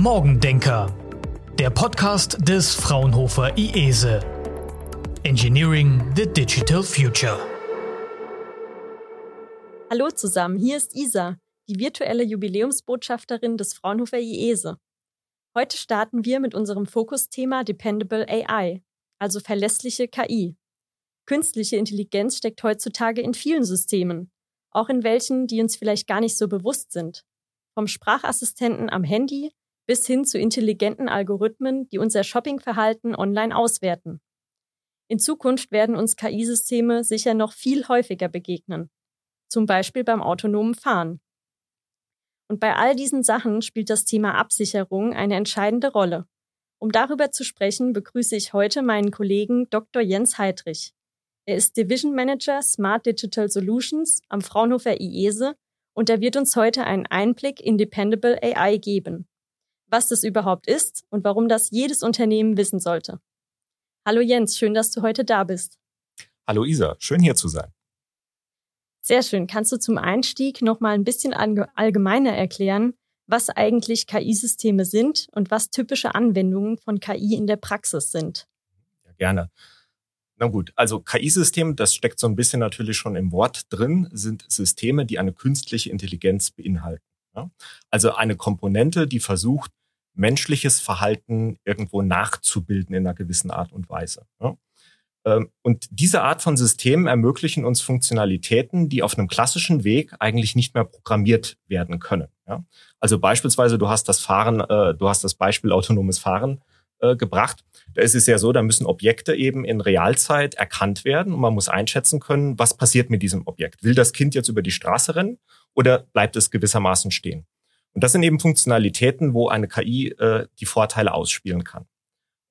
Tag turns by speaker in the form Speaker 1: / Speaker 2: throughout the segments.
Speaker 1: Morgendenker, der Podcast des Fraunhofer IESE. Engineering the Digital Future.
Speaker 2: Hallo zusammen, hier ist Isa, die virtuelle Jubiläumsbotschafterin des Fraunhofer IESE. Heute starten wir mit unserem Fokusthema Dependable AI, also verlässliche KI. Künstliche Intelligenz steckt heutzutage in vielen Systemen, auch in welchen, die uns vielleicht gar nicht so bewusst sind. Vom Sprachassistenten am Handy bis hin zu intelligenten Algorithmen, die unser Shoppingverhalten online auswerten. In Zukunft werden uns KI-Systeme sicher noch viel häufiger begegnen, zum Beispiel beim autonomen Fahren. Und bei all diesen Sachen spielt das Thema Absicherung eine entscheidende Rolle. Um darüber zu sprechen, begrüße ich heute meinen Kollegen Dr. Jens Heidrich. Er ist Division Manager Smart Digital Solutions am Fraunhofer IESE und er wird uns heute einen Einblick in Dependable AI geben was das überhaupt ist und warum das jedes Unternehmen wissen sollte. Hallo Jens, schön, dass du heute da bist.
Speaker 3: Hallo Isa, schön hier zu sein.
Speaker 2: Sehr schön. Kannst du zum Einstieg noch mal ein bisschen allgemeiner erklären, was eigentlich KI-Systeme sind und was typische Anwendungen von KI in der Praxis sind?
Speaker 3: Ja, gerne. Na gut, also KI-System, das steckt so ein bisschen natürlich schon im Wort drin, sind Systeme, die eine künstliche Intelligenz beinhalten. Also eine Komponente, die versucht, menschliches Verhalten irgendwo nachzubilden in einer gewissen Art und Weise. Ähm, und diese Art von Systemen ermöglichen uns Funktionalitäten, die auf einem klassischen Weg eigentlich nicht mehr programmiert werden können. Also beispielsweise, du hast das Fahren, äh, du hast das Beispiel autonomes Fahren äh, gebracht. Da ist es ja so, da müssen Objekte eben in Realzeit erkannt werden und man muss einschätzen können, was passiert mit diesem Objekt. Will das Kind jetzt über die Straße rennen oder bleibt es gewissermaßen stehen? Und das sind eben Funktionalitäten, wo eine KI äh, die Vorteile ausspielen kann.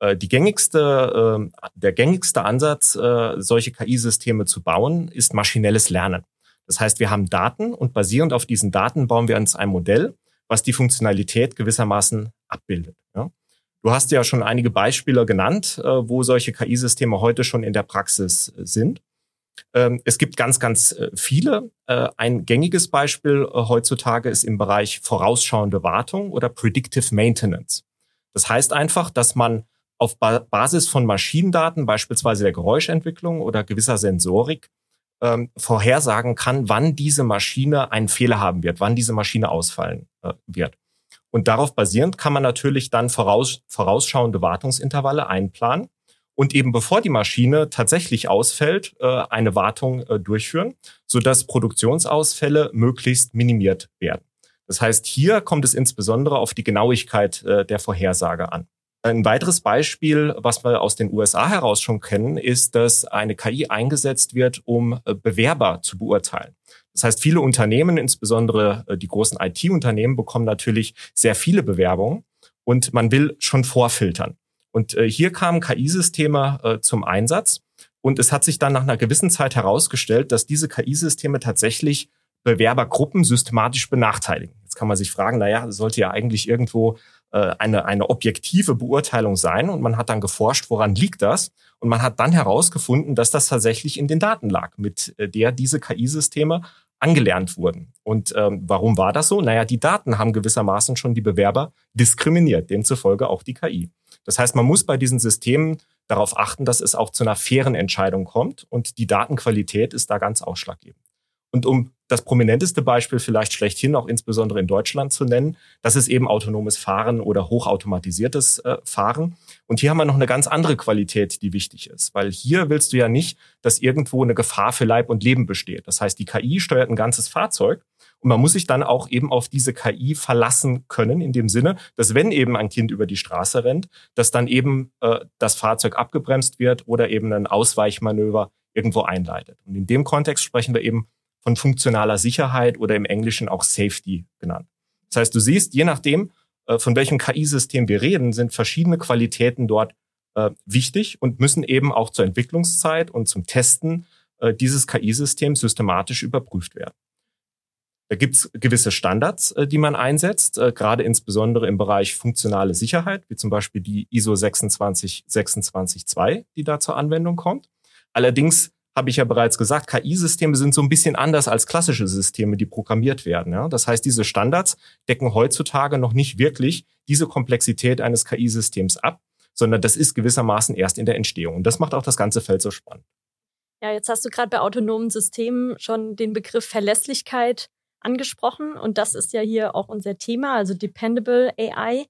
Speaker 3: Äh, die gängigste, äh, der gängigste Ansatz, äh, solche KI-Systeme zu bauen, ist maschinelles Lernen. Das heißt, wir haben Daten und basierend auf diesen Daten bauen wir uns ein Modell, was die Funktionalität gewissermaßen abbildet. Ja? Du hast ja schon einige Beispiele genannt, äh, wo solche KI-Systeme heute schon in der Praxis äh, sind. Ähm, es gibt ganz, ganz äh, viele. Äh, ein gängiges Beispiel äh, heutzutage ist im Bereich vorausschauende Wartung oder Predictive Maintenance. Das heißt einfach, dass man auf Basis von Maschinendaten, beispielsweise der Geräuschentwicklung oder gewisser Sensorik, ähm, vorhersagen kann, wann diese Maschine einen Fehler haben wird, wann diese Maschine ausfallen wird. Und darauf basierend kann man natürlich dann voraus, vorausschauende Wartungsintervalle einplanen und eben bevor die Maschine tatsächlich ausfällt, äh, eine Wartung äh, durchführen, sodass Produktionsausfälle möglichst minimiert werden. Das heißt, hier kommt es insbesondere auf die Genauigkeit äh, der Vorhersage an. Ein weiteres Beispiel, was wir aus den USA heraus schon kennen, ist, dass eine KI eingesetzt wird, um Bewerber zu beurteilen. Das heißt, viele Unternehmen, insbesondere die großen IT-Unternehmen, bekommen natürlich sehr viele Bewerbungen und man will schon vorfiltern. Und äh, hier kamen KI-Systeme äh, zum Einsatz. Und es hat sich dann nach einer gewissen Zeit herausgestellt, dass diese KI-Systeme tatsächlich Bewerbergruppen systematisch benachteiligen. Jetzt kann man sich fragen, naja, sollte ja eigentlich irgendwo äh, eine, eine objektive Beurteilung sein. Und man hat dann geforscht, woran liegt das? Und man hat dann herausgefunden, dass das tatsächlich in den Daten lag, mit äh, der diese KI-Systeme angelernt wurden. Und ähm, warum war das so? Naja, die Daten haben gewissermaßen schon die Bewerber diskriminiert, demzufolge auch die KI. Das heißt, man muss bei diesen Systemen darauf achten, dass es auch zu einer fairen Entscheidung kommt und die Datenqualität ist da ganz ausschlaggebend. Und um das prominenteste Beispiel vielleicht schlechthin auch insbesondere in Deutschland zu nennen, das ist eben autonomes Fahren oder hochautomatisiertes äh, Fahren. Und hier haben wir noch eine ganz andere Qualität, die wichtig ist, weil hier willst du ja nicht, dass irgendwo eine Gefahr für Leib und Leben besteht. Das heißt, die KI steuert ein ganzes Fahrzeug und man muss sich dann auch eben auf diese KI verlassen können, in dem Sinne, dass wenn eben ein Kind über die Straße rennt, dass dann eben äh, das Fahrzeug abgebremst wird oder eben ein Ausweichmanöver irgendwo einleitet. Und in dem Kontext sprechen wir eben von funktionaler Sicherheit oder im Englischen auch Safety genannt. Das heißt, du siehst, je nachdem, von welchem KI-System wir reden, sind verschiedene Qualitäten dort äh, wichtig und müssen eben auch zur Entwicklungszeit und zum Testen äh, dieses KI-Systems systematisch überprüft werden. Da gibt's gewisse Standards, äh, die man einsetzt, äh, gerade insbesondere im Bereich funktionale Sicherheit, wie zum Beispiel die ISO 26262, die da zur Anwendung kommt. Allerdings habe ich ja bereits gesagt, KI-Systeme sind so ein bisschen anders als klassische Systeme, die programmiert werden. Ja? Das heißt, diese Standards decken heutzutage noch nicht wirklich diese Komplexität eines KI-Systems ab, sondern das ist gewissermaßen erst in der Entstehung. Und das macht auch das ganze Feld so spannend.
Speaker 2: Ja, jetzt hast du gerade bei autonomen Systemen schon den Begriff Verlässlichkeit angesprochen und das ist ja hier auch unser Thema, also Dependable AI.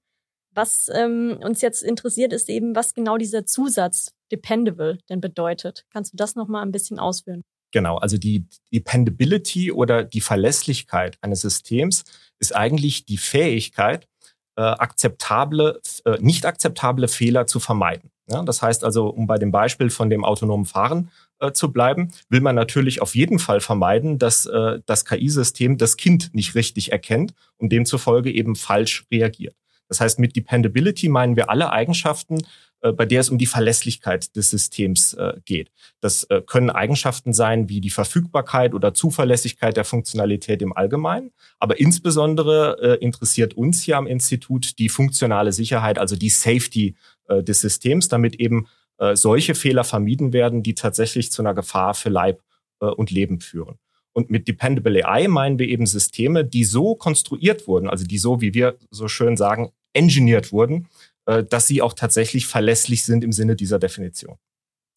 Speaker 2: Was ähm, uns jetzt interessiert, ist eben, was genau dieser Zusatz Dependable denn bedeutet. Kannst du das nochmal ein bisschen ausführen?
Speaker 3: Genau, also die Dependability oder die Verlässlichkeit eines Systems ist eigentlich die Fähigkeit, äh, akzeptable, äh, nicht akzeptable Fehler zu vermeiden. Ja, das heißt also, um bei dem Beispiel von dem autonomen Fahren äh, zu bleiben, will man natürlich auf jeden Fall vermeiden, dass äh, das KI-System das Kind nicht richtig erkennt und demzufolge eben falsch reagiert. Das heißt, mit Dependability meinen wir alle Eigenschaften, äh, bei der es um die Verlässlichkeit des Systems äh, geht. Das äh, können Eigenschaften sein wie die Verfügbarkeit oder Zuverlässigkeit der Funktionalität im Allgemeinen. Aber insbesondere interessiert uns hier am Institut die funktionale Sicherheit, also die Safety des Systems, damit eben solche Fehler vermieden werden, die tatsächlich zu einer Gefahr für Leib und Leben führen. Und mit Dependable AI meinen wir eben Systeme, die so konstruiert wurden, also die so, wie wir so schön sagen, engineert wurden, äh, dass sie auch tatsächlich verlässlich sind im Sinne dieser Definition.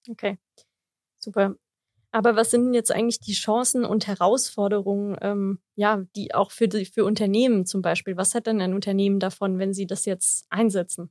Speaker 2: Okay, super. Aber was sind denn jetzt eigentlich die Chancen und Herausforderungen, ähm, ja, die auch für, die, für Unternehmen zum Beispiel? Was hat denn ein Unternehmen davon, wenn sie das jetzt einsetzen?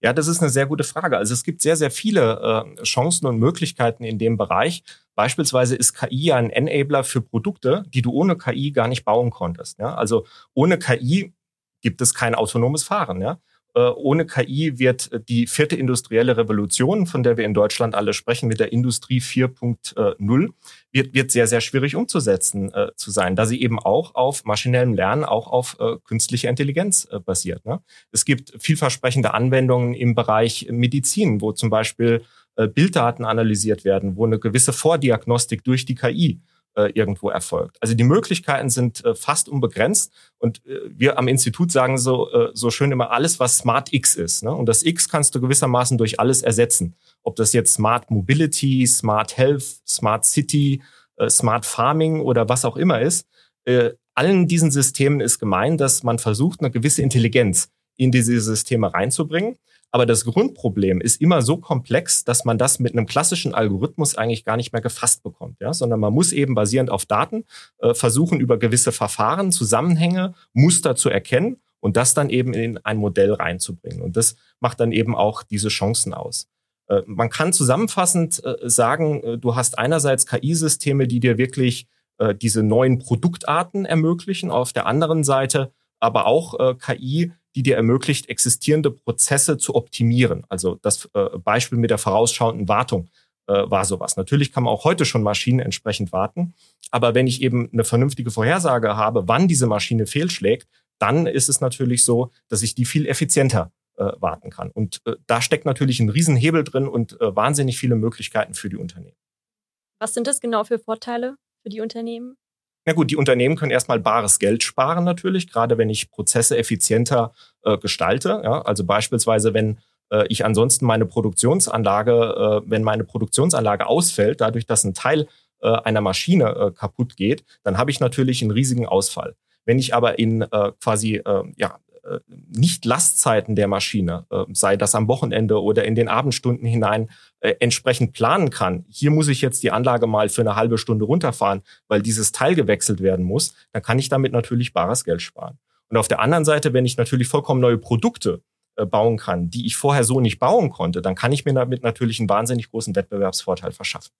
Speaker 3: Ja, das ist eine sehr gute Frage. Also es gibt sehr, sehr viele äh, Chancen und Möglichkeiten in dem Bereich. Beispielsweise ist KI ein Enabler für Produkte, die du ohne KI gar nicht bauen konntest. Ja? Also ohne KI gibt es kein autonomes Fahren. Ja? Äh, ohne KI wird die vierte industrielle Revolution, von der wir in Deutschland alle sprechen, mit der Industrie 4.0, wird, wird sehr, sehr schwierig umzusetzen äh, zu sein, da sie eben auch auf maschinellem Lernen, auch auf äh, künstlicher Intelligenz äh, basiert. Ne? Es gibt vielversprechende Anwendungen im Bereich Medizin, wo zum Beispiel äh, Bilddaten analysiert werden, wo eine gewisse Vordiagnostik durch die KI irgendwo erfolgt. Also die Möglichkeiten sind äh, fast unbegrenzt und äh, wir am Institut sagen so, äh, so schön immer alles, was Smart X ist. Ne? Und das X kannst du gewissermaßen durch alles ersetzen. Ob das jetzt Smart Mobility, Smart Health, Smart City, äh, Smart Farming oder was auch immer ist. Äh, allen diesen Systemen ist gemein, dass man versucht, eine gewisse Intelligenz in diese Systeme reinzubringen. Aber das Grundproblem ist immer so komplex, dass man das mit einem klassischen Algorithmus eigentlich gar nicht mehr gefasst bekommt, ja? sondern man muss eben basierend auf Daten äh, versuchen, über gewisse Verfahren, Zusammenhänge, Muster zu erkennen und das dann eben in ein Modell reinzubringen. Und das macht dann eben auch diese Chancen aus. Äh, man kann zusammenfassend äh, sagen, äh, du hast einerseits KI-Systeme, die dir wirklich äh, diese neuen Produktarten ermöglichen, auf der anderen Seite aber auch äh, KI, die dir ermöglicht, existierende Prozesse zu optimieren. Also das äh, Beispiel mit der vorausschauenden Wartung äh, war sowas. Natürlich kann man auch heute schon Maschinen entsprechend warten, aber wenn ich eben eine vernünftige Vorhersage habe, wann diese Maschine fehlschlägt, dann ist es natürlich so, dass ich die viel effizienter äh, warten kann. Und äh, da steckt natürlich ein Riesenhebel drin und äh, wahnsinnig viele Möglichkeiten für die Unternehmen.
Speaker 2: Was sind das genau für Vorteile für die Unternehmen?
Speaker 3: Na gut, die Unternehmen können erstmal bares Geld sparen natürlich, gerade wenn ich Prozesse effizienter äh, gestalte. Ja? Also beispielsweise, wenn äh, ich ansonsten meine Produktionsanlage, äh, wenn meine Produktionsanlage ausfällt, dadurch, dass ein Teil äh, einer Maschine äh, kaputt geht, dann habe ich natürlich einen riesigen Ausfall. Wenn ich aber in äh, quasi äh, ja, äh, nicht Lastzeiten der Maschine, äh, sei das am Wochenende oder in den Abendstunden hinein, äh, entsprechend planen kann. Hier muss ich jetzt die Anlage mal für eine halbe Stunde runterfahren, weil dieses Teil gewechselt werden muss. Dann kann ich damit natürlich bares Geld sparen. Und auf der anderen Seite, wenn ich natürlich vollkommen neue Produkte bauen kann, die ich vorher so nicht bauen konnte, dann kann ich mir damit natürlich einen wahnsinnig großen Wettbewerbsvorteil verschaffen.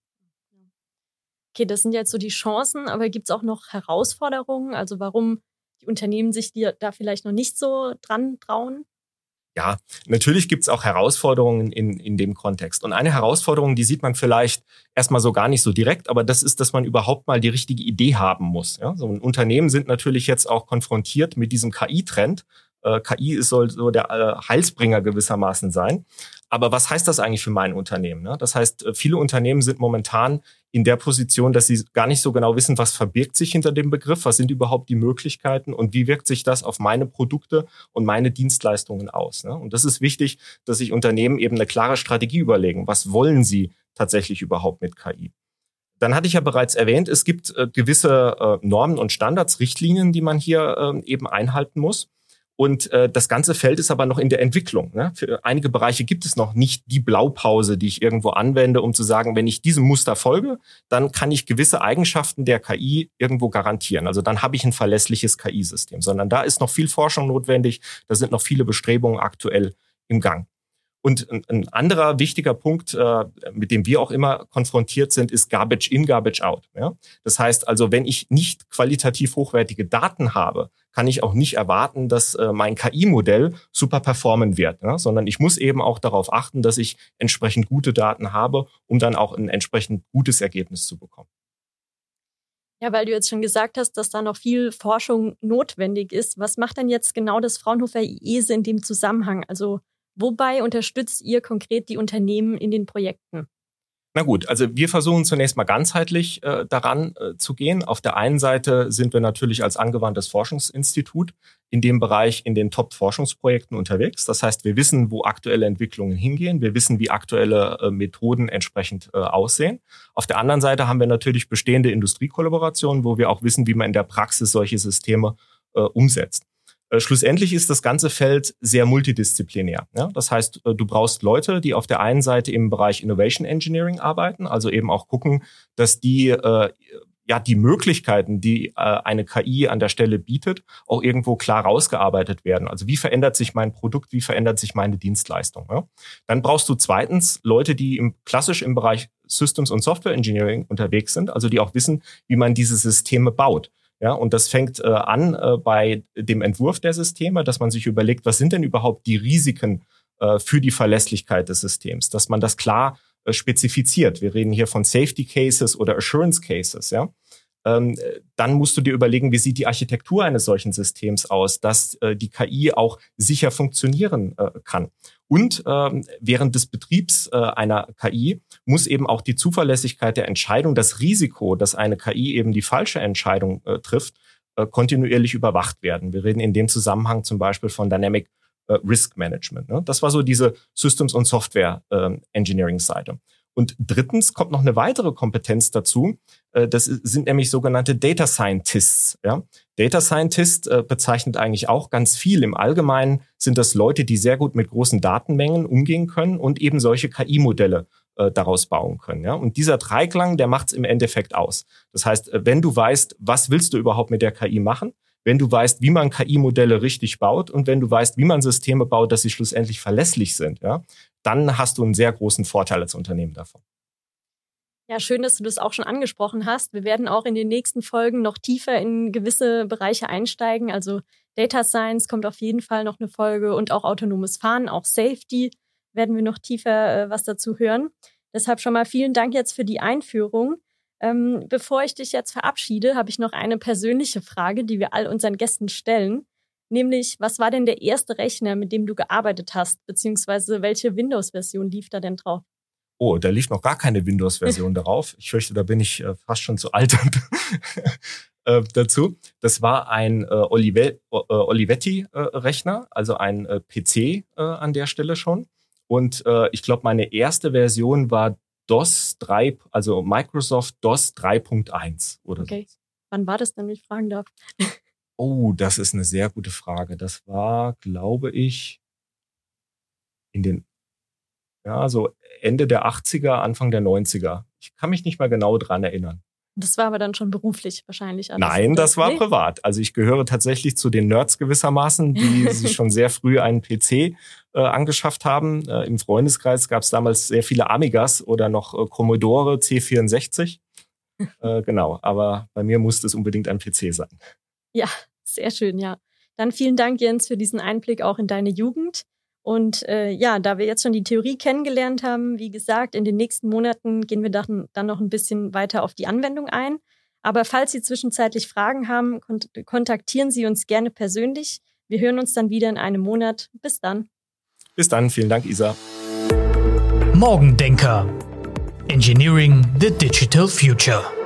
Speaker 2: Okay, das sind jetzt so die Chancen, aber gibt es auch noch Herausforderungen? Also warum die Unternehmen sich die da vielleicht noch nicht so dran trauen?
Speaker 3: Ja, natürlich gibt es auch Herausforderungen in, in dem Kontext. Und eine Herausforderung, die sieht man vielleicht erstmal so gar nicht so direkt, aber das ist, dass man überhaupt mal die richtige Idee haben muss. Ja? So ein Unternehmen sind natürlich jetzt auch konfrontiert mit diesem KI-Trend. Äh, KI soll so der äh, Heilsbringer gewissermaßen sein. Aber was heißt das eigentlich für mein Unternehmen? Ne? Das heißt, äh, viele Unternehmen sind momentan in der Position, dass sie gar nicht so genau wissen, was verbirgt sich hinter dem Begriff, was sind überhaupt die Möglichkeiten und wie wirkt sich das auf meine Produkte und meine Dienstleistungen aus. Ne? Und das ist wichtig, dass sich Unternehmen eben eine klare Strategie überlegen. Was wollen sie tatsächlich überhaupt mit KI? Dann hatte ich ja bereits erwähnt, es gibt äh, gewisse äh, Normen und Standards, Richtlinien, die man hier äh, eben einhalten muss. Und äh, das ganze Feld ist aber noch in der Entwicklung. Ne? Für einige Bereiche gibt es noch nicht die Blaupause, die ich irgendwo anwende, um zu sagen, wenn ich diesem Muster folge, dann kann ich gewisse Eigenschaften der KI irgendwo garantieren. Also dann habe ich ein verlässliches KI-System. Sondern da ist noch viel Forschung notwendig. Da sind noch viele Bestrebungen aktuell im Gang. Und ein anderer wichtiger Punkt, äh, mit dem wir auch immer konfrontiert sind, ist Garbage in, Garbage out. Das heißt also, wenn ich nicht qualitativ hochwertige Daten habe, kann ich auch nicht erwarten, dass äh, mein KI-Modell super performen wird, sondern ich muss eben auch darauf achten, dass ich entsprechend gute Daten habe, um dann auch ein entsprechend gutes Ergebnis zu bekommen.
Speaker 2: Ja, weil du jetzt schon gesagt hast, dass da noch viel Forschung notwendig ist. Was macht denn jetzt genau das Fraunhofer IESE in dem Zusammenhang? Also Wobei unterstützt ihr konkret die Unternehmen in den Projekten?
Speaker 3: Na gut, also wir versuchen zunächst mal ganzheitlich äh, daran äh, zu gehen. Auf der einen Seite sind wir natürlich als angewandtes Forschungsinstitut in dem Bereich in den Top-Forschungsprojekten unterwegs. Das heißt, wir wissen, wo aktuelle Entwicklungen hingehen. Wir wissen, wie aktuelle äh, Methoden entsprechend äh, aussehen. Auf der anderen Seite haben wir natürlich bestehende Industriekollaborationen, wo wir auch wissen, wie man in der Praxis solche Systeme äh, umsetzt. Äh, schlussendlich ist das ganze Feld sehr multidisziplinär. Ja? Das heißt, äh, du brauchst Leute, die auf der einen Seite im Bereich Innovation Engineering arbeiten, also eben auch gucken, dass die äh, ja die Möglichkeiten, die äh, eine KI an der Stelle bietet, auch irgendwo klar rausgearbeitet werden. Also wie verändert sich mein Produkt, wie verändert sich meine Dienstleistung. Ja? Dann brauchst du zweitens Leute, die im klassisch im Bereich Systems und Software Engineering unterwegs sind, also die auch wissen, wie man diese Systeme baut. Ja, und das fängt äh, an äh, bei dem Entwurf der Systeme, dass man sich überlegt, was sind denn überhaupt die Risiken äh, für die Verlässlichkeit des Systems, dass man das klar äh, spezifiziert. Wir reden hier von Safety Cases oder Assurance Cases, ja. Ähm, dann musst du dir überlegen, wie sieht die Architektur eines solchen Systems aus, dass äh, die KI auch sicher funktionieren äh, kann. Und ähm, während des Betriebs äh, einer KI muss eben auch die Zuverlässigkeit der Entscheidung, das Risiko, dass eine KI eben die falsche Entscheidung äh, trifft, äh, kontinuierlich überwacht werden. Wir reden in dem Zusammenhang zum Beispiel von Dynamic äh, Risk Management. Ne? Das war so diese Systems- und Software-Engineering-Seite. Und drittens kommt noch eine weitere Kompetenz dazu. Äh, das sind nämlich sogenannte Data Scientists. Ja? Data Scientist äh, bezeichnet eigentlich auch ganz viel. Im Allgemeinen sind das Leute, die sehr gut mit großen Datenmengen umgehen können und eben solche KI-Modelle äh, daraus bauen können. Ja? Und dieser Dreiklang, der macht es im Endeffekt aus. Das heißt, wenn du weißt, was willst du überhaupt mit der KI machen, wenn du weißt, wie man KI-Modelle richtig baut und wenn du weißt, wie man Systeme baut, dass sie schlussendlich verlässlich sind, ja, dann hast du einen sehr großen Vorteil als Unternehmen davon.
Speaker 2: Ja, schön, dass du das auch schon angesprochen hast. Wir werden auch in den nächsten Folgen noch tiefer in gewisse Bereiche einsteigen. Also Data Science kommt auf jeden Fall noch eine Folge und auch autonomes Fahren, auch Safety werden wir noch tiefer äh, was dazu hören. Deshalb schon mal vielen Dank jetzt für die Einführung. Ähm, bevor ich dich jetzt verabschiede, habe ich noch eine persönliche Frage, die wir all unseren Gästen stellen. Nämlich, was war denn der erste Rechner, mit dem du gearbeitet hast? Beziehungsweise welche Windows-Version lief da denn drauf?
Speaker 3: Oh, da lief noch gar keine Windows-Version darauf. Ich fürchte, da bin ich äh, fast schon zu alt äh, dazu. Das war ein äh, Olive äh, Olivetti-Rechner, also ein äh, PC äh, an der Stelle schon. Und äh, ich glaube, meine erste Version war DOS 3, also Microsoft DOS 3.1 oder okay. so.
Speaker 2: Wann war das denn, wenn ich fragen darf?
Speaker 3: Oh, das ist eine sehr gute Frage. Das war, glaube ich, in den, ja, so Ende der 80er, Anfang der 90er. Ich kann mich nicht mal genau dran erinnern.
Speaker 2: Das war aber dann schon beruflich wahrscheinlich.
Speaker 3: Alles, Nein, das war nee? privat. Also ich gehöre tatsächlich zu den Nerds gewissermaßen, die sich schon sehr früh einen PC äh, angeschafft haben. Äh, Im Freundeskreis gab es damals sehr viele Amigas oder noch äh, Commodore C64. äh, genau, aber bei mir musste es unbedingt ein PC sein.
Speaker 2: Ja, sehr schön, ja. Dann vielen Dank, Jens, für diesen Einblick auch in deine Jugend. Und äh, ja, da wir jetzt schon die Theorie kennengelernt haben, wie gesagt, in den nächsten Monaten gehen wir dann, dann noch ein bisschen weiter auf die Anwendung ein. Aber falls Sie zwischenzeitlich Fragen haben, kont kontaktieren Sie uns gerne persönlich. Wir hören uns dann wieder in einem Monat. Bis dann.
Speaker 3: Bis dann. Vielen Dank, Isa.
Speaker 1: Morgendenker. Engineering the Digital Future.